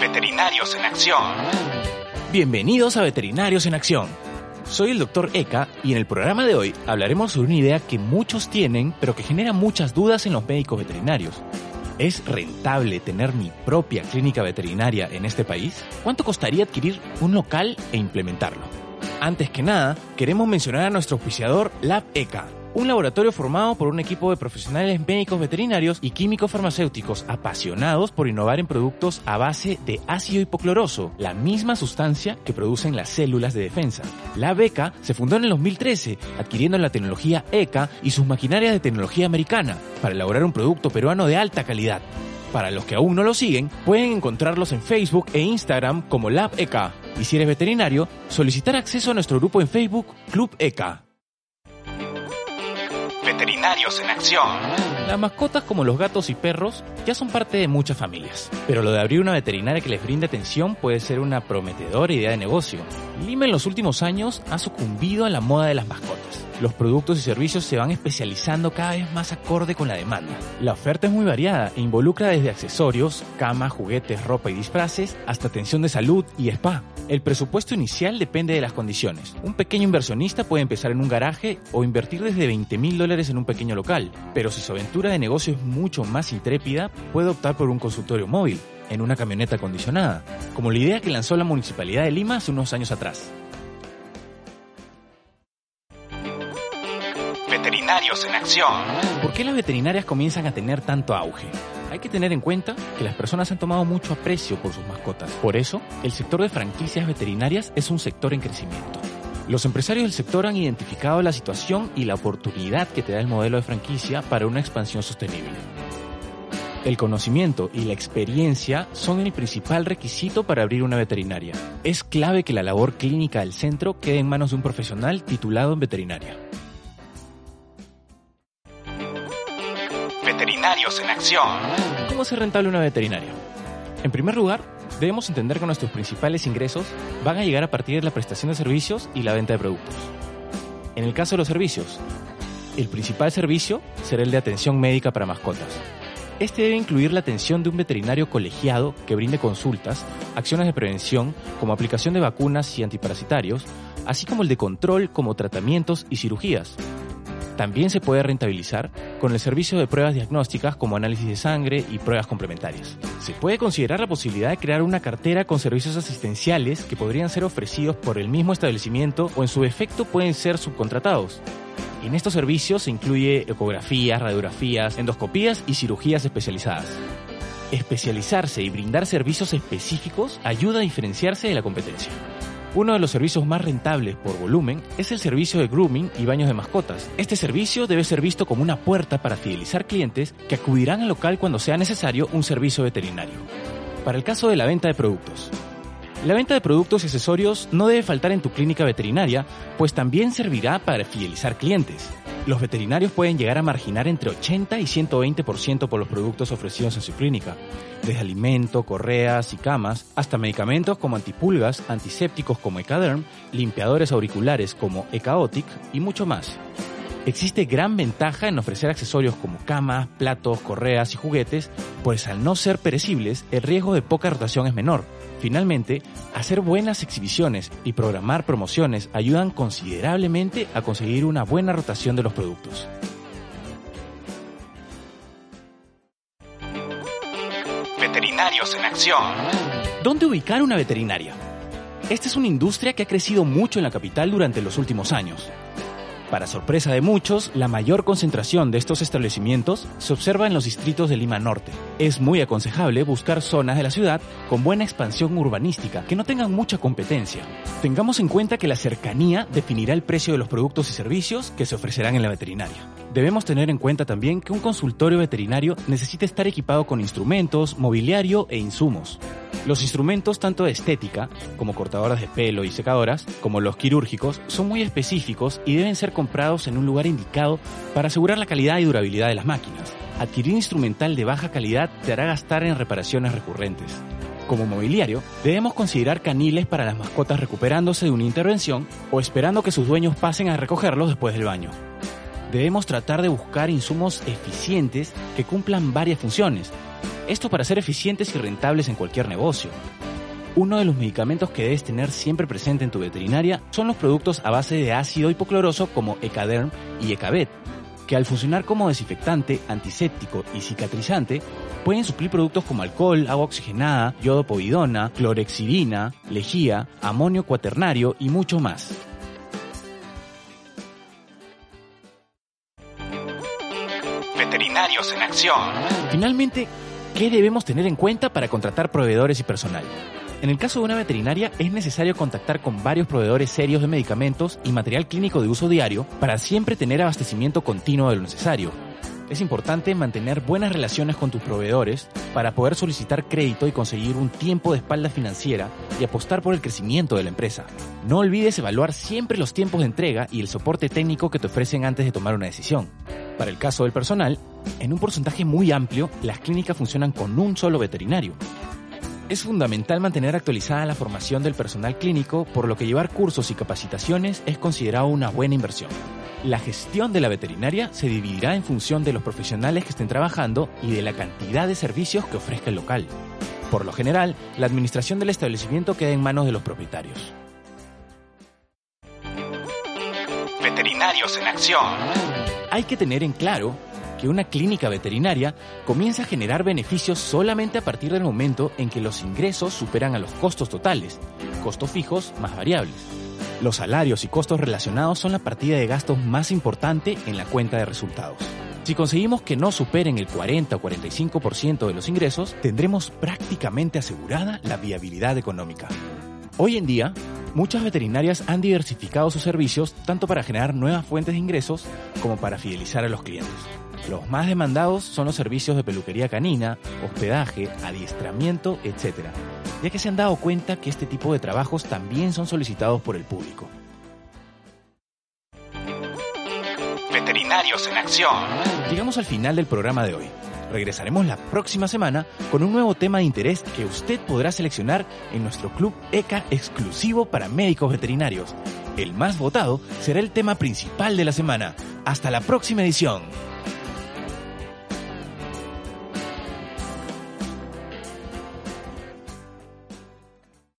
Veterinarios en Acción. Bienvenidos a Veterinarios en Acción. Soy el Dr. Eka y en el programa de hoy hablaremos sobre una idea que muchos tienen pero que genera muchas dudas en los médicos veterinarios. ¿Es rentable tener mi propia clínica veterinaria en este país? ¿Cuánto costaría adquirir un local e implementarlo? Antes que nada, queremos mencionar a nuestro auspiciador Lab ECA, un laboratorio formado por un equipo de profesionales médicos veterinarios y químicos farmacéuticos apasionados por innovar en productos a base de ácido hipocloroso, la misma sustancia que producen las células de defensa. La beca se fundó en el 2013, adquiriendo la tecnología ECA y sus maquinarias de tecnología americana para elaborar un producto peruano de alta calidad. Para los que aún no lo siguen, pueden encontrarlos en Facebook e Instagram como Lab ECA. Y si eres veterinario, solicitar acceso a nuestro grupo en Facebook Club ECA. Veterinarios en Acción. Las mascotas como los gatos y perros ya son parte de muchas familias, pero lo de abrir una veterinaria que les brinde atención puede ser una prometedora idea de negocio. Lima en los últimos años ha sucumbido a la moda de las mascotas. Los productos y servicios se van especializando cada vez más acorde con la demanda. La oferta es muy variada e involucra desde accesorios, camas, juguetes, ropa y disfraces, hasta atención de salud y spa. El presupuesto inicial depende de las condiciones. Un pequeño inversionista puede empezar en un garaje o invertir desde 20 mil dólares en un pequeño local, pero si su aventura de negocio es mucho más intrépida, puede optar por un consultorio móvil, en una camioneta acondicionada, como la idea que lanzó la Municipalidad de Lima hace unos años atrás. Veterinarios en Acción. ¿Por qué las veterinarias comienzan a tener tanto auge? Hay que tener en cuenta que las personas han tomado mucho aprecio por sus mascotas. Por eso, el sector de franquicias veterinarias es un sector en crecimiento. Los empresarios del sector han identificado la situación y la oportunidad que te da el modelo de franquicia para una expansión sostenible. El conocimiento y la experiencia son el principal requisito para abrir una veterinaria. Es clave que la labor clínica del centro quede en manos de un profesional titulado en veterinaria. En. ¿Cómo hacer rentable una veterinaria? En primer lugar, debemos entender que nuestros principales ingresos van a llegar a partir de la prestación de servicios y la venta de productos. En el caso de los servicios, el principal servicio será el de atención médica para mascotas. Este debe incluir la atención de un veterinario colegiado que brinde consultas, acciones de prevención como aplicación de vacunas y antiparasitarios, así como el de control como tratamientos y cirugías, también se puede rentabilizar con el servicio de pruebas diagnósticas como análisis de sangre y pruebas complementarias. Se puede considerar la posibilidad de crear una cartera con servicios asistenciales que podrían ser ofrecidos por el mismo establecimiento o en su efecto pueden ser subcontratados. En estos servicios se incluye ecografías, radiografías, endoscopías y cirugías especializadas. Especializarse y brindar servicios específicos ayuda a diferenciarse de la competencia. Uno de los servicios más rentables por volumen es el servicio de grooming y baños de mascotas. Este servicio debe ser visto como una puerta para fidelizar clientes que acudirán al local cuando sea necesario un servicio veterinario. Para el caso de la venta de productos. La venta de productos y accesorios no debe faltar en tu clínica veterinaria, pues también servirá para fidelizar clientes. Los veterinarios pueden llegar a marginar entre 80 y 120% por los productos ofrecidos en su clínica, desde alimento, correas y camas, hasta medicamentos como antipulgas, antisépticos como Ecaderm, limpiadores auriculares como Ecaotic y mucho más. Existe gran ventaja en ofrecer accesorios como camas, platos, correas y juguetes, pues al no ser perecibles, el riesgo de poca rotación es menor. Finalmente, hacer buenas exhibiciones y programar promociones ayudan considerablemente a conseguir una buena rotación de los productos. Veterinarios en Acción. ¿Dónde ubicar una veterinaria? Esta es una industria que ha crecido mucho en la capital durante los últimos años. Para sorpresa de muchos, la mayor concentración de estos establecimientos se observa en los distritos de Lima Norte. Es muy aconsejable buscar zonas de la ciudad con buena expansión urbanística, que no tengan mucha competencia. Tengamos en cuenta que la cercanía definirá el precio de los productos y servicios que se ofrecerán en la veterinaria. Debemos tener en cuenta también que un consultorio veterinario necesita estar equipado con instrumentos, mobiliario e insumos. Los instrumentos tanto de estética, como cortadoras de pelo y secadoras, como los quirúrgicos, son muy específicos y deben ser comprados en un lugar indicado para asegurar la calidad y durabilidad de las máquinas. Adquirir instrumental de baja calidad te hará gastar en reparaciones recurrentes. Como mobiliario, debemos considerar caniles para las mascotas recuperándose de una intervención o esperando que sus dueños pasen a recogerlos después del baño. Debemos tratar de buscar insumos eficientes que cumplan varias funciones, Esto para ser eficientes y rentables en cualquier negocio. Uno de los medicamentos que debes tener siempre presente en tu veterinaria son los productos a base de ácido hipocloroso como Ecaderm y Ecabet, que al funcionar como desinfectante, antiséptico y cicatrizante, pueden suplir productos como alcohol, agua oxigenada, yodopovidona, clorexidina, lejía, amonio cuaternario y mucho más. Veterinarios en acción. Finalmente, ¿qué debemos tener en cuenta para contratar proveedores y personal? En el caso de una veterinaria es necesario contactar con varios proveedores serios de medicamentos y material clínico de uso diario para siempre tener abastecimiento continuo de lo necesario. Es importante mantener buenas relaciones con tus proveedores para poder solicitar crédito y conseguir un tiempo de espalda financiera y apostar por el crecimiento de la empresa. No olvides evaluar siempre los tiempos de entrega y el soporte técnico que te ofrecen antes de tomar una decisión. Para el caso del personal, en un porcentaje muy amplio, las clínicas funcionan con un solo veterinario. Es fundamental mantener actualizada la formación del personal clínico, por lo que llevar cursos y capacitaciones es considerado una buena inversión. La gestión de la veterinaria se dividirá en función de los profesionales que estén trabajando y de la cantidad de servicios que ofrezca el local. Por lo general, la administración del establecimiento queda en manos de los propietarios. Veterinarios en acción. Hay que tener en claro que una clínica veterinaria comienza a generar beneficios solamente a partir del momento en que los ingresos superan a los costos totales, costos fijos más variables. Los salarios y costos relacionados son la partida de gastos más importante en la cuenta de resultados. Si conseguimos que no superen el 40 o 45% de los ingresos, tendremos prácticamente asegurada la viabilidad económica. Hoy en día, muchas veterinarias han diversificado sus servicios tanto para generar nuevas fuentes de ingresos como para fidelizar a los clientes. Los más demandados son los servicios de peluquería canina, hospedaje, adiestramiento, etc., ya que se han dado cuenta que este tipo de trabajos también son solicitados por el público. Veterinarios en acción. Llegamos al final del programa de hoy. Regresaremos la próxima semana con un nuevo tema de interés que usted podrá seleccionar en nuestro club ECA exclusivo para médicos veterinarios. El más votado será el tema principal de la semana. Hasta la próxima edición.